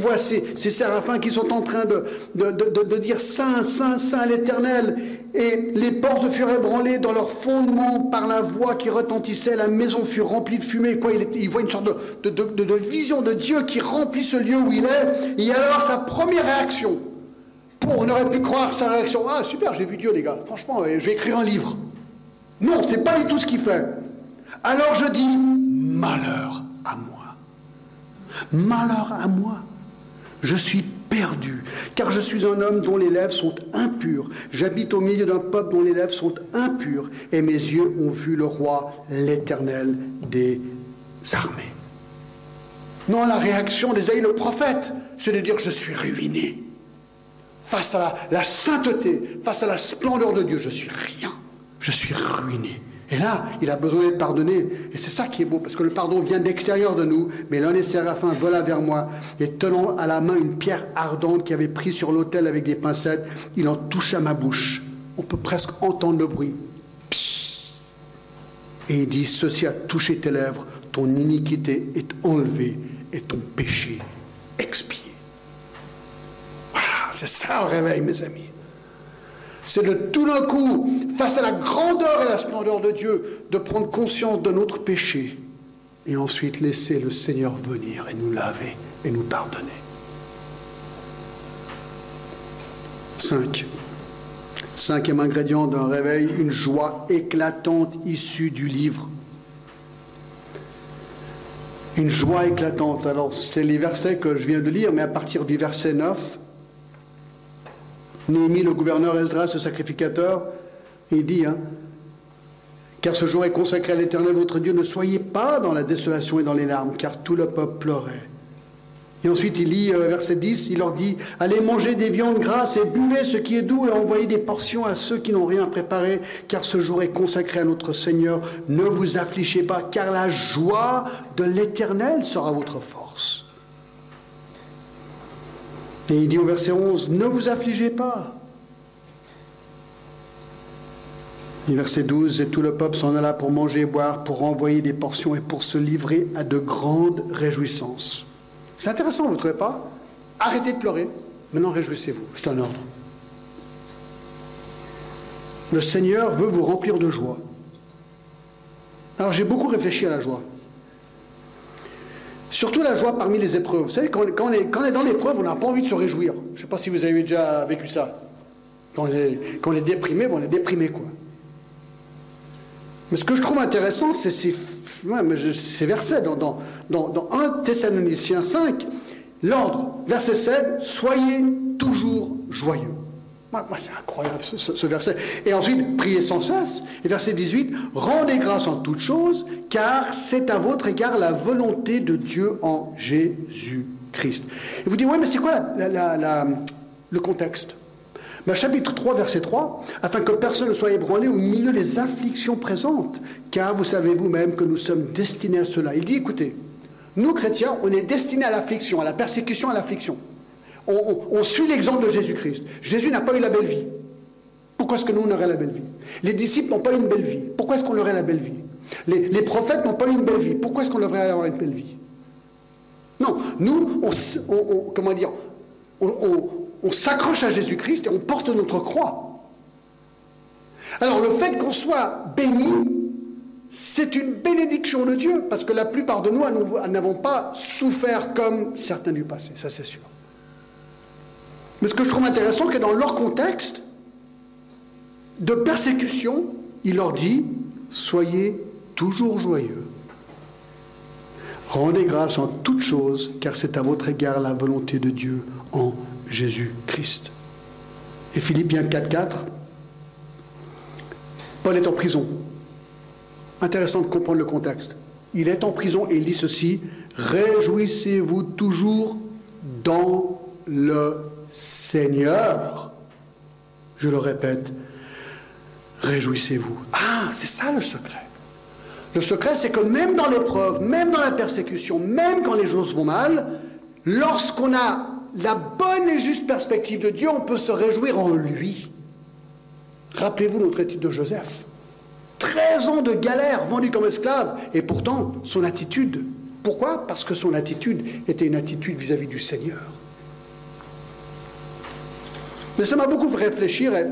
[SPEAKER 1] séraphins qui sont en train de dire Saint, Saint, Saint, l'Éternel. Et les portes furent ébranlées dans leur fondement par la voix qui retentissait, la maison fut remplie de fumée. Il, voit une sorte de, vision de Dieu qui remplit ce lieu où il est. Et alors sa première réaction, on aurait pu croire sa réaction. Ah, super, j'ai vu Dieu, les gars. Franchement, euh, je vais écrire un livre. Non, c'est pas du tout ce qu'il fait. Alors je dis, malheur à moi. Malheur à moi. Je suis perdu, car je suis un homme dont les lèvres sont impures. J'habite au milieu d'un peuple dont les lèvres sont impures, et mes yeux ont vu le roi, l'éternel des armées. Non, la réaction d'Ésaïe le prophète, c'est de dire, je suis ruiné face à la, sainteté, face à la splendeur de Dieu, je suis rien. Je suis ruiné. Et là, il a besoin d'être pardonné. Et c'est ça qui est beau, parce que le pardon vient d'extérieur de nous. Mais l'un des séraphins vola vers moi et tenant à la main une pierre ardente qui avait pris sur l'autel avec des pincettes, il en toucha ma bouche. On peut presque entendre le bruit. Et il dit, ceci a touché tes lèvres, ton iniquité est enlevée et ton péché expié. Voilà, c'est ça le réveil, mes amis c'est de tout d'un coup, face à la grandeur et la splendeur de Dieu, de prendre conscience de notre péché et ensuite laisser le Seigneur venir et nous laver et nous pardonner. Cinq. Cinquième ingrédient d'un réveil, une joie éclatante issue du livre. Une joie éclatante. Alors, c'est les versets que je viens de lire, mais à partir du verset 9, Néhémie, le gouverneur Esdras, le sacrificateur, il dit, hein, car ce jour est consacré à l'Éternel votre Dieu, ne soyez pas dans la désolation et dans les larmes, car tout le peuple pleurait. Et ensuite, il lit euh, verset 10, il leur dit, allez manger des viandes grasses et buvez ce qui est doux et envoyez des portions à ceux qui n'ont rien préparé, car ce jour est consacré à notre Seigneur. Ne vous affligez pas, car la joie de l'Éternel sera votre force. Et il dit au verset 11, ne vous affligez pas. Et verset 12, et tout le peuple s'en alla pour manger et boire, pour envoyer des portions et pour se livrer à de grandes réjouissances. C'est intéressant, vous ne trouvez pas? Arrêtez de pleurer, maintenant réjouissez-vous, c'est un ordre. Le Seigneur veut vous remplir de joie. Alors j'ai beaucoup réfléchi à la joie. Surtout la joie parmi les épreuves. Vous savez, quand, on, est, dans l'épreuve, on n'a pas envie de se réjouir. Je ne sais pas si vous avez déjà vécu ça. Quand on est, déprimé, on est déprimé, quoi. Mais ce que je trouve intéressant, c'est ces, versets. Dans, dans, dans 1 Thessaloniciens 5, l'ordre, verset 7, soyez toujours joyeux. Moi, c'est incroyable ce, verset. Et ensuite, priez sans cesse. Et verset 18, rendez grâce en toutes choses, car c'est à votre égard la volonté de Dieu en Jésus-Christ. Et vous dites, oui, mais c'est quoi le contexte? Ben, Chapitre 3, verset 3, afin que personne ne soit ébranlé au milieu des afflictions présentes, car vous savez vous-même que nous sommes destinés à cela. Il dit, écoutez, nous chrétiens, on est destinés à l'affliction, à la persécution, à l'affliction on, suit l'exemple de Jésus-Christ. Jésus n'a pas eu la belle vie. Pourquoi est-ce que nous, on aurait la belle vie? Les disciples n'ont pas eu une belle vie. Pourquoi est-ce qu'on aurait la belle vie? Les, prophètes n'ont pas eu une belle vie. Pourquoi est-ce qu'on devrait avoir une belle vie? Non, nous, comment dire, on s'accroche à Jésus-Christ et on porte notre croix. Alors le fait qu'on soit béni, c'est une bénédiction de Dieu, parce que la plupart de nous n'avons pas souffert comme certains du passé, ça c'est sûr. Mais ce que je trouve intéressant, c'est que dans leur contexte de persécution, il leur dit, soyez toujours joyeux. Rendez grâce en toutes choses, car c'est à votre égard la volonté de Dieu en Jésus-Christ. Et Philippiens 4.4, Paul est en prison. Intéressant de comprendre le contexte. Il est en prison et il dit ceci, Réjouissez-vous toujours dans le Seigneur. Je le répète, réjouissez-vous. Ah, c'est ça le secret. Le secret, c'est que même dans l'épreuve, même dans la persécution, même quand les choses vont mal, lorsqu'on a la bonne et juste perspective de Dieu, on peut se réjouir en lui. Rappelez-vous notre étude de Joseph. 13 ans de galère vendu comme esclave, et pourtant son attitude. Pourquoi? Parce que son attitude était une attitude vis-à-vis -vis du Seigneur. Mais ça m'a beaucoup fait réfléchir et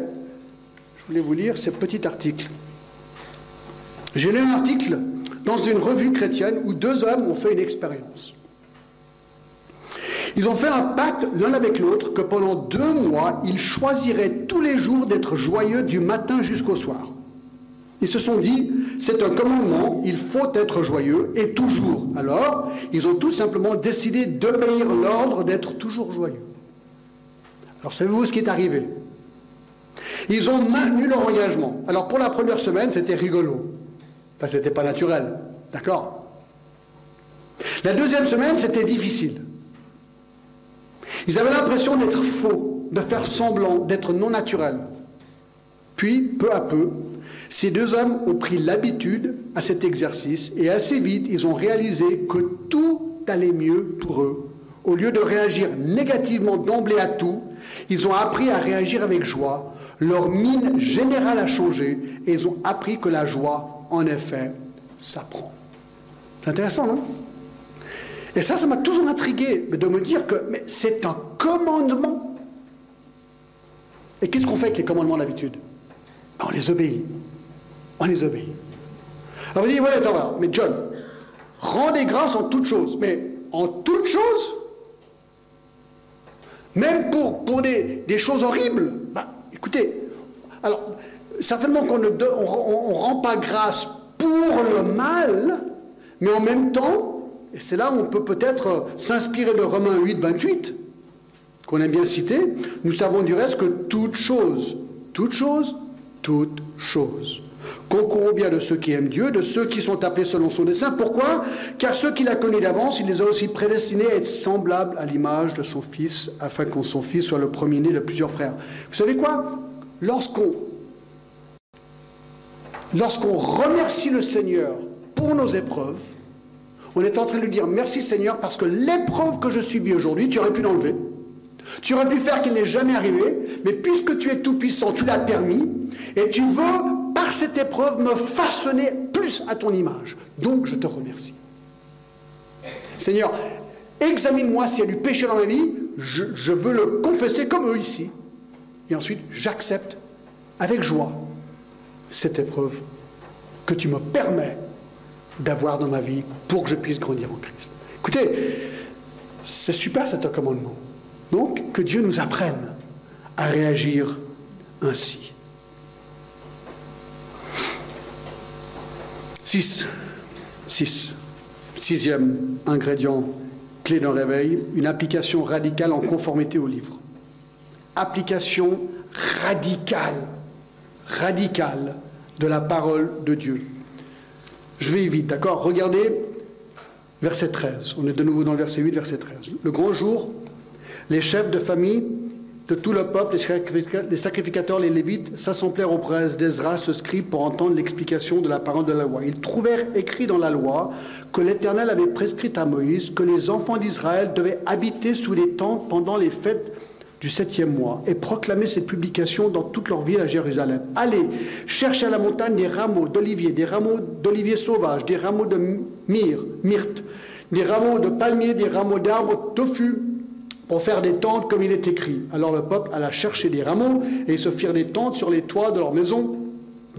[SPEAKER 1] je voulais vous lire ce petit article. J'ai lu un article dans une revue chrétienne où deux hommes ont fait une expérience. Ils ont fait un pacte l'un avec l'autre que pendant deux mois, ils choisiraient tous les jours d'être joyeux du matin jusqu'au soir. Ils se sont dit, c'est un commandement, il faut être joyeux et toujours. Alors, ils ont tout simplement décidé d'obéir l'ordre d'être toujours joyeux. Alors savez-vous ce qui est arrivé? Ils ont maintenu leur engagement. Alors pour la première semaine, c'était rigolo. Enfin, c'était pas naturel. D'accord? La deuxième semaine, c'était difficile. Ils avaient l'impression d'être faux, de faire semblant, d'être non naturel. Puis, peu à peu, Ces deux hommes ont pris l'habitude à cet exercice et assez vite, ils ont réalisé que tout allait mieux pour eux. Au lieu de réagir négativement d'emblée à tout, ils ont appris à réagir avec joie. Leur mine générale a changé et ils ont appris que la joie, en effet, s'apprend. C'est intéressant, non? Et ça, ça m'a toujours intrigué de me dire que c'est un commandement. Et qu'est-ce qu'on fait avec les commandements d'habitude? On les obéit on les obéit. Alors vous dites, ouais, attends, mais John, rendez grâce en toutes choses. Mais en toutes choses? Même pour, des, choses horribles. Bah, Écoutez, alors, certainement qu'on ne rend pas grâce pour le mal, mais en même temps, et c'est là où on peut peut-être s'inspirer de Romains 8, 28, qu'on aime bien citer, nous savons du reste que toute chose, toute chose, toute chose concourt au bien de ceux qui aiment Dieu, de ceux qui sont appelés selon son dessein. Pourquoi? Car ceux qu'il a connus d'avance, il les a aussi prédestinés à être semblables à l'image de son Fils, afin que son Fils soit le premier-né de plusieurs frères. Vous savez quoi? Lorsqu'on remercie le Seigneur pour nos épreuves, on est en train de lui dire merci Seigneur parce que l'épreuve que je subis aujourd'hui, tu aurais pu l'enlever. Tu aurais pu faire qu'il n'est jamais arrivé, mais puisque tu es tout puissant, tu l'as permis, et tu veux par cette épreuve, me façonner plus à ton image. Donc, je te remercie. Seigneur, examine-moi s'il y a du péché dans ma vie, je, veux le confesser comme eux ici. Et ensuite, j'accepte avec joie cette épreuve que tu me permets d'avoir dans ma vie pour que je puisse grandir en Christ. Écoutez, c'est super cet commandement. Donc, que Dieu nous apprenne à réagir ainsi. 6. 6. Sixième ingrédient clé d'un réveil, une application radicale en conformité au livre. Application radicale, radicale de la parole de Dieu. Je vais vite, d'accord? Regardez verset 13. On est de nouveau dans le verset 8, verset 13. Le grand jour, les chefs de famille de tout le peuple, les sacrificateurs, les lévites, s'assemblèrent auprès d'Ezras, le scribe, pour entendre l'explication de la parole de la loi. Ils trouvèrent écrit dans la loi que l'Éternel avait prescrit à Moïse que les enfants d'Israël devaient habiter sous les tentes pendant les fêtes du septième mois et proclamer cette publication dans toute leur ville à Jérusalem. Allez, cherchez à la montagne des rameaux d'olivier, des rameaux d'olivier sauvage, des rameaux de myrte, des rameaux de palmier, des rameaux d'arbres tofu, pour faire des tentes comme il est écrit. Alors le peuple alla chercher des rameaux et ils se firent des tentes sur les toits de leur maison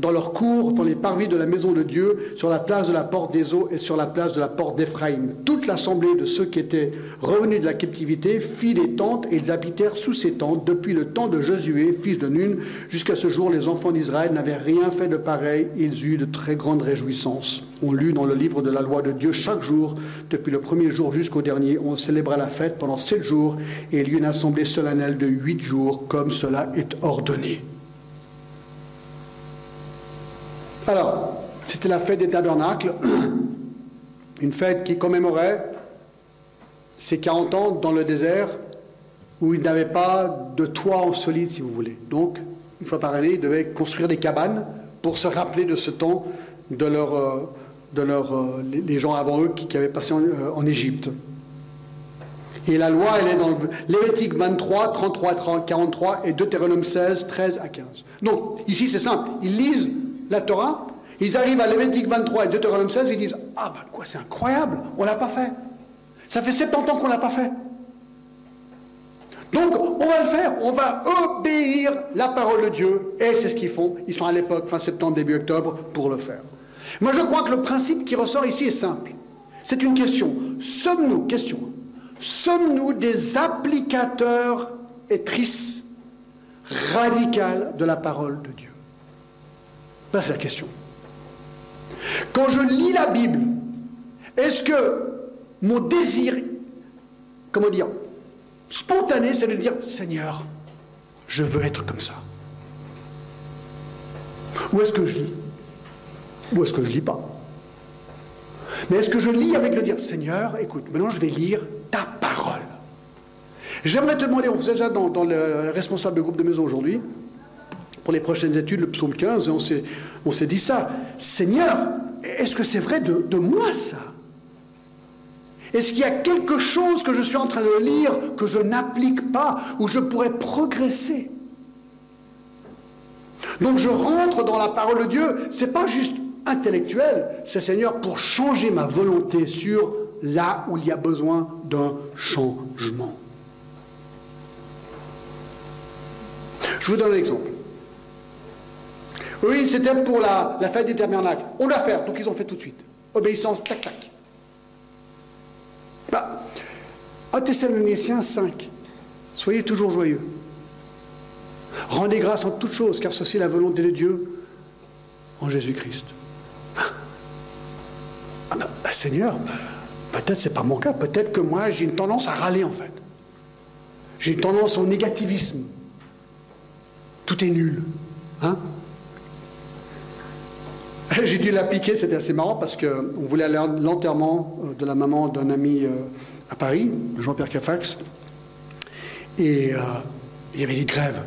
[SPEAKER 1] dans leurs cours, dans les parvis de la maison de Dieu, sur la place de la porte des eaux et sur la place de la porte d'Éphraïm. Toute l'assemblée de ceux qui étaient revenus de la captivité fit des tentes et ils habitèrent sous ces tentes depuis le temps de Josué, fils de Nun, jusqu'à ce jour. Les enfants d'Israël n'avaient rien fait de pareil. Ils eurent de très grandes réjouissances. On lut dans le livre de la loi de Dieu chaque jour, depuis le premier jour jusqu'au dernier. On célébra la fête pendant sept jours et il y eut une assemblée solennelle de huit jours, comme cela est ordonné. Alors, c'était la fête des tabernacles, une fête qui commémorait ces 40 ans dans le désert où ils n'avaient pas de toit en solide, si vous voulez. Donc, une fois par année, ils devaient construire des cabanes pour se rappeler de ce temps de, leur, euh, de euh, les gens avant eux qui, avaient passé euh, en, Égypte. Et la loi, elle est dans Lévitique 23, 33, 43 et Deutéronome 16, 13 à 15. Donc, ici, c'est simple. Ils lisent la Torah, ils arrivent à Lévitique 23 et Deutéronome 16, ils disent Ah ben quoi, c'est incroyable, on ne l'a pas fait. Ça fait 70 ans qu'on ne l'a pas fait. Donc, on va le faire, on va obéir la parole de Dieu, et c'est ce qu'ils font. Ils sont à l'époque, fin septembre, début octobre, pour le faire. Moi, je crois que le principe qui ressort ici est simple. C'est une question. Sommes-nous, question, sommes-nous des applicateurs et tristes radicales de la parole de Dieu? C'est la question. Quand je lis la Bible, est-ce que mon désir, comment dire, spontané, c'est de dire Seigneur, je veux être comme ça. Ou est-ce que je lis Ou est-ce que je lis pas? Mais est-ce que je lis avec le dire Seigneur, écoute, maintenant je vais lire ta parole. J'aimerais te demander, on faisait ça dans, dans le responsable de groupe de maison aujourd'hui, pour les prochaines études le psaume 15 et on s'est, dit ça. Seigneur, est-ce que c'est vrai de, de moi ça? Est-ce qu'il y a quelque chose que je suis en train de lire que je n'applique pas, où je pourrais progresser? Donc je rentre dans la parole de Dieu, c'est pas juste intellectuel, c'est Seigneur pour changer ma volonté sur là où il y a besoin d'un changement. Je vous donne un exemple. Oui, c'était pour la, fête des tabernacles. On doit faire, donc ils ont fait tout de suite. Obéissance, tac, tac. Bah, 1 Thessaloniciens 5. Soyez toujours joyeux. Rendez grâce en toutes choses, car ceci est la volonté de Dieu en Jésus-Christ. Ah ben, Seigneur, peut-être c'est pas mon cas, peut-être que moi j'ai une tendance à râler en fait. J'ai une tendance au négativisme. Tout est nul. Hein J'ai dû l'appliquer, c'était assez marrant parce qu'on voulait aller à l'enterrement euh, de la maman d'un ami euh, à Paris, Jean-Pierre Cafax. Et euh, il y avait des grèves.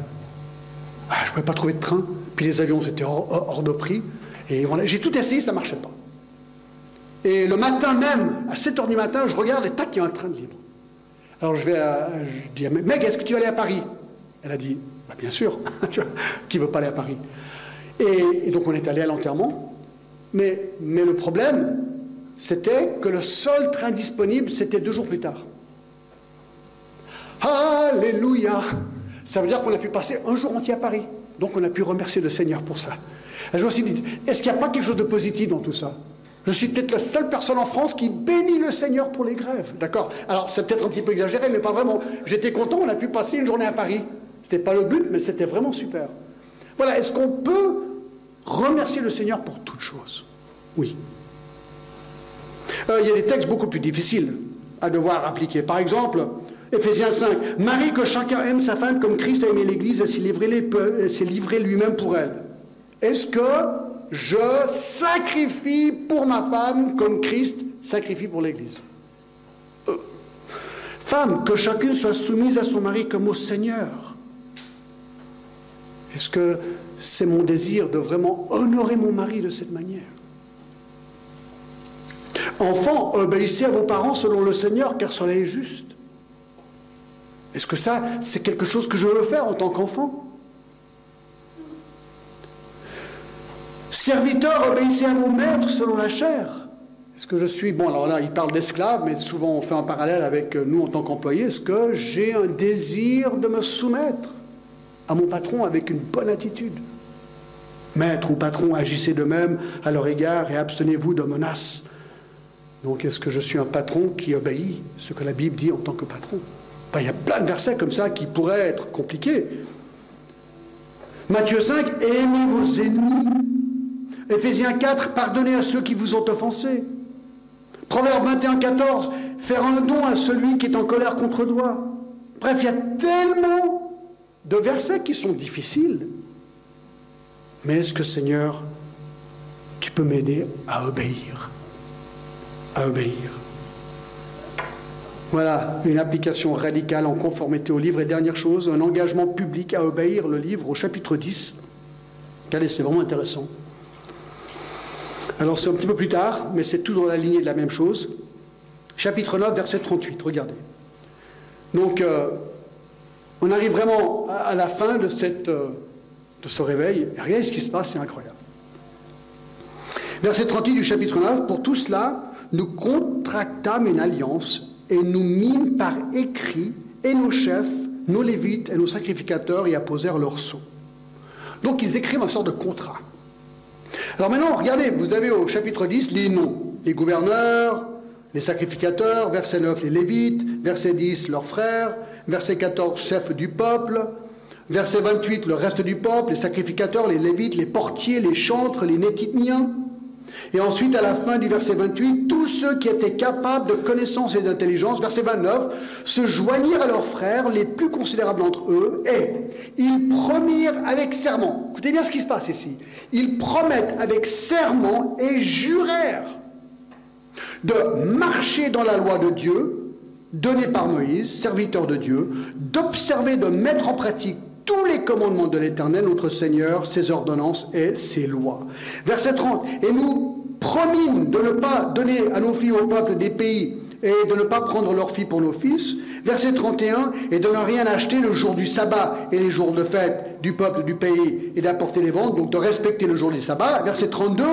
[SPEAKER 1] Ah, je ne pouvais pas trouver de train. Puis les avions étaient hors, de prix. Et j'ai tout essayé, ça ne marchait pas. Et le matin même, à 7 h du matin, je regarde et tac, il y a un train de libre. Alors je vais à, je dis à Meg, est-ce que tu vas aller à Paris? Elle a dit, bah, bien sûr, qui ne veut pas aller à Paris? Et, donc on est allé à l'enterrement. Mais, le problème, c'était que le seul train disponible, c'était deux jours plus tard. Alléluia Ça veut dire qu'on a pu passer un jour entier à Paris. Donc on a pu remercier le Seigneur pour ça. je me suis dit, est-ce qu'il n'y a pas quelque chose de positif dans tout ça? Je suis peut-être la seule personne en France qui bénit le Seigneur pour les grèves. D'accord? Alors c'est peut-être un petit peu exagéré, mais pas vraiment. J'étais content, on a pu passer une journée à Paris. Ce n'était pas le but, mais c'était vraiment super. Voilà, est-ce qu'on peut remercier le Seigneur pour toutes choses Oui. Euh, il y a des textes beaucoup plus difficiles à devoir appliquer. Par exemple, Ephésiens 5, Marie, que chacun aime sa femme comme Christ a aimé l'Église et s'est livré, livré lui-même pour elle. Est-ce que je sacrifie pour ma femme comme Christ sacrifie pour l'Église? Euh, Femme, que chacune soit soumise à son mari comme au Seigneur. Est-ce que c'est mon désir de vraiment honorer mon mari de cette manière Enfants, obéissez à vos parents selon le Seigneur, car cela est juste. Est-ce que ça, c'est quelque chose que je veux faire en tant qu'enfant? Serviteurs, obéissez à vos maîtres selon la chair. Est-ce que je suis, bon alors là il parle d'esclaves, mais souvent on fait un parallèle avec nous en tant qu'employés, est-ce que j'ai un désir de me soumettre? À mon patron avec une bonne attitude. Maître ou patron, agissez de même à leur égard et abstenez-vous de menaces. Donc est-ce que je suis un patron qui obéit ce que la Bible dit en tant que patron? Il y a plein de versets comme ça qui pourraient être compliqués. Matthieu 5, aimez vos ennemis. Éphésiens 4, pardonnez à ceux qui vous ont offensés. Proverbe 21, 14, faire un don à celui qui est en colère contre toi. Bref, il y a tellement de versets qui sont difficiles. Mais est-ce que Seigneur, tu peux m'aider à obéir? À obéir. Voilà, une application radicale en conformité au livre. Et dernière chose, un engagement public à obéir le livre au chapitre 10. Regardez, c'est vraiment intéressant. Alors c'est un petit peu plus tard, mais c'est tout dans la lignée de la même chose. Chapitre 9, verset 38, regardez. Donc, euh, on arrive vraiment à la fin de, euh, ce réveil. Regardez ce qui se passe, c'est incroyable. Verset 38 du chapitre 9, pour tout cela, nous contractâmes une alliance et nous mîmes par écrit et nos chefs, nos lévites et nos sacrificateurs y apposèrent leur sceau. Donc ils écrivent un sort de contrat. Alors maintenant, regardez, vous avez au chapitre 10 les noms, les gouverneurs, les sacrificateurs, verset 9 les lévites, verset 10 leurs frères, verset 14, chef du peuple, verset 28, le reste du peuple, les sacrificateurs, les lévites, les portiers, les chantres, les nétitniens. Et ensuite, à la fin du verset 28, tous ceux qui étaient capables de connaissance et d'intelligence, verset 29, se joignirent à leurs frères, les plus considérables d'entre eux, et ils promirent avec serment. Écoutez bien ce qui se passe ici. Ils promettent avec serment et jurèrent de marcher dans la loi de Dieu, donné par Moïse, serviteur de Dieu, d'observer, de mettre en pratique tous les commandements de l'Éternel, notre Seigneur, ses ordonnances et ses lois. Verset 30. Et nous promîmes de ne pas donner à nos filles au peuple des pays et de ne pas prendre leurs filles pour nos fils. Verset 31, et de ne rien acheter le jour du sabbat et les jours de fête du peuple du pays et d'apporter les ventes, donc de respecter le jour du sabbat. Verset 32,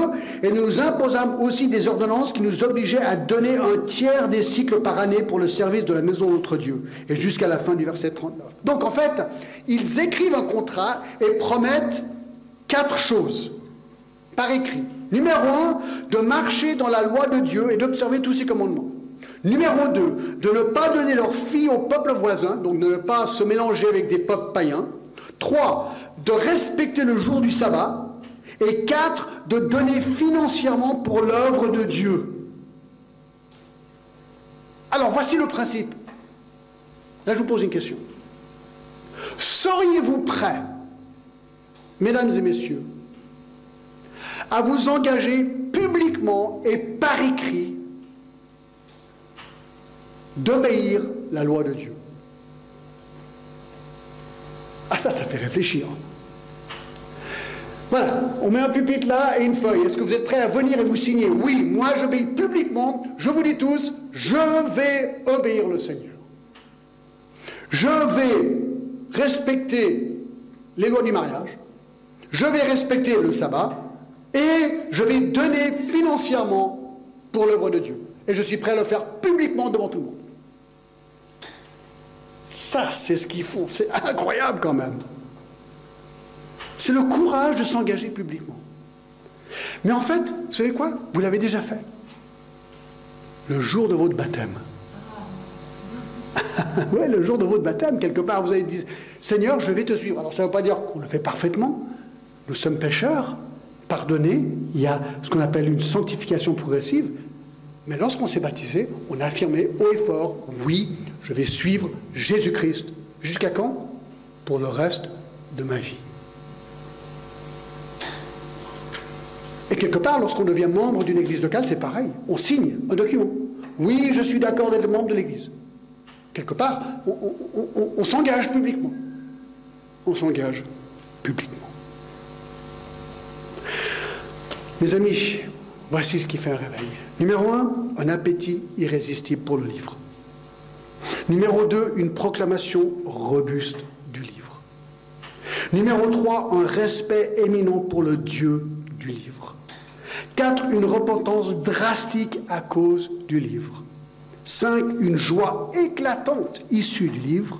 [SPEAKER 1] et nous imposâmes aussi des ordonnances qui nous obligeaient à donner un tiers des cycles par année pour le service de la maison de notre Dieu. Et jusqu'à la fin du verset 39. Donc en fait, ils écrivent un contrat et promettent quatre choses par écrit. Numéro un, de marcher dans la loi de Dieu et d'observer tous ses commandements. Numéro 2, de ne pas donner leurs filles au peuple voisin, donc de ne pas se mélanger avec des peuples païens. 3, de respecter le jour du sabbat. Et 4, de donner financièrement pour l'œuvre de Dieu. Alors voici le principe. Là, je vous pose une question. Seriez-vous prêts, mesdames et messieurs, à vous engager publiquement et par écrit d'obéir la loi de Dieu. Ah ça, ça fait réfléchir. Voilà, on met un pupitre là et une feuille. Est-ce que vous êtes prêts à venir et vous signer? Oui, moi j'obéis publiquement, je vous dis tous, je vais obéir le Seigneur. Je vais respecter les lois du mariage, je vais respecter le sabbat et je vais donner financièrement pour l'œuvre de Dieu. Et je suis prêt à le faire publiquement devant tout le monde. Ça, c'est ce qu'ils font. C'est incroyable quand même. C'est le courage de s'engager publiquement. Mais en fait, vous savez quoi? Vous l'avez déjà fait. Le jour de votre baptême. oui, le jour de votre baptême, quelque part, vous avez dit Seigneur, je vais te suivre. Alors, ça ne veut pas dire qu'on le fait parfaitement. Nous sommes pécheurs, pardonnés. Il y a ce qu'on appelle une sanctification progressive. Mais lorsqu'on s'est baptisé, on a affirmé haut et fort Oui, je vais suivre Jésus-Christ. Jusqu'à quand? Pour le reste de ma vie. Et quelque part, lorsqu'on devient membre d'une église locale, c'est pareil. On signe un document. Oui, je suis d'accord d'être membre de l'église. Quelque part, on, s'engage publiquement. On s'engage publiquement. Mes amis, voici ce qui fait un réveil. Numéro un, un appétit irrésistible pour le livre. Numéro 2, une proclamation robuste du livre. Numéro 3, un respect éminent pour le Dieu du livre. 4, une repentance drastique à cause du livre. 5, une joie éclatante issue du livre.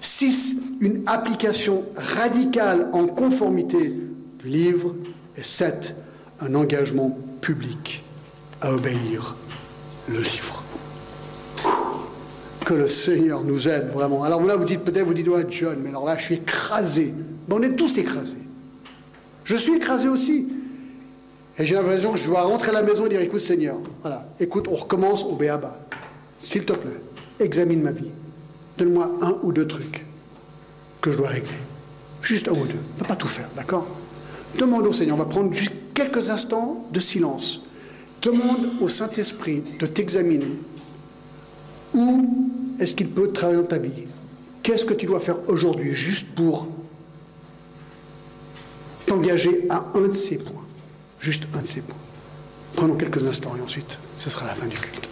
[SPEAKER 1] 6, une application radicale en conformité du livre. Et 7, un engagement public à obéir le livre que le Seigneur nous aide vraiment. Alors là, vous dites peut-être, vous dites, ouais, John, mais alors là, je suis écrasé. Mais on est tous écrasés. Je suis écrasé aussi. Et j'ai l'impression que je dois rentrer à la maison et dire, écoute Seigneur, voilà, écoute, on recommence au béaba. S'il te plaît, examine ma vie. Donne-moi un ou deux trucs que je dois régler. Juste un ou deux. On ne va pas tout faire, d'accord? Demande au Seigneur, on va prendre juste quelques instants de silence. Demande au Saint-Esprit de t'examiner où est-ce qu'il peut travailler dans ta vie? Qu'est-ce que tu dois faire aujourd'hui juste pour t'engager à un de ces points? Juste un de ces points. Prenons quelques instants et ensuite, ce sera la fin du culte.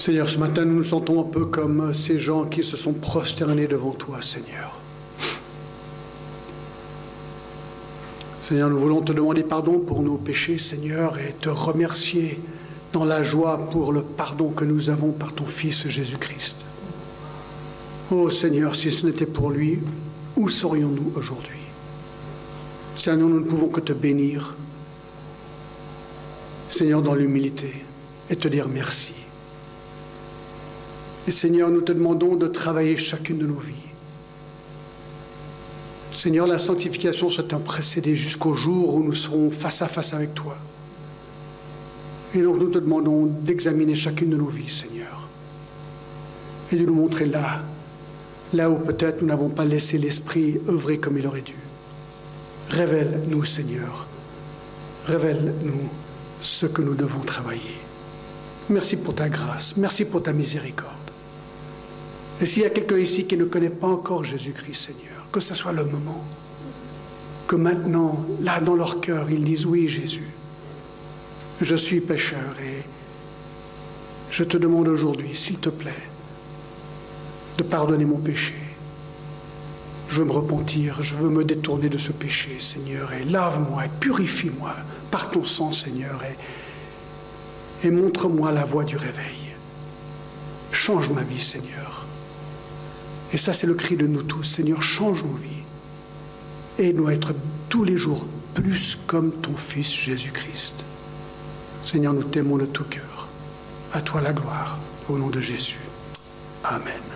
[SPEAKER 1] Seigneur, ce matin, nous nous sentons un peu comme ces gens qui se sont prosternés devant toi, Seigneur. Seigneur, nous voulons te demander pardon pour nos péchés, Seigneur, et te remercier dans la joie pour le pardon que nous avons par ton Fils Jésus-Christ. Oh Seigneur, si ce n'était pour lui, où serions-nous aujourd'hui? Seigneur, nous ne pouvons que te bénir, Seigneur, dans l'humilité, et te dire merci. Et Seigneur, nous te demandons de travailler chacune de nos vies. Seigneur, la sanctification soit un précédé jusqu'au jour où nous serons face à face avec toi. Et donc nous te demandons d'examiner chacune de nos vies, Seigneur, et de nous montrer là, là où peut-être nous n'avons pas laissé l'Esprit œuvrer comme il aurait dû. Révèle-nous, Seigneur, révèle-nous ce que nous devons travailler. Merci pour ta grâce, merci pour ta miséricorde. Et s'il y a quelqu'un ici qui ne connaît pas encore Jésus-Christ, Seigneur, que ce soit le moment, que maintenant, là dans leur cœur, ils disent oui, Jésus, je suis pécheur et je te demande aujourd'hui, s'il te plaît, de pardonner mon péché. Je veux me repentir, je veux me détourner de ce péché, Seigneur, et lave-moi et purifie-moi par ton sang, Seigneur, et, et montre-moi la voie du réveil. Change ma vie, Seigneur. Et ça, c'est le cri de nous tous. Seigneur, change nos vies. Aide-nous à être tous les jours plus comme ton Fils Jésus-Christ. Seigneur, nous t'aimons de tout cœur. À toi la gloire, au nom de Jésus. Amen.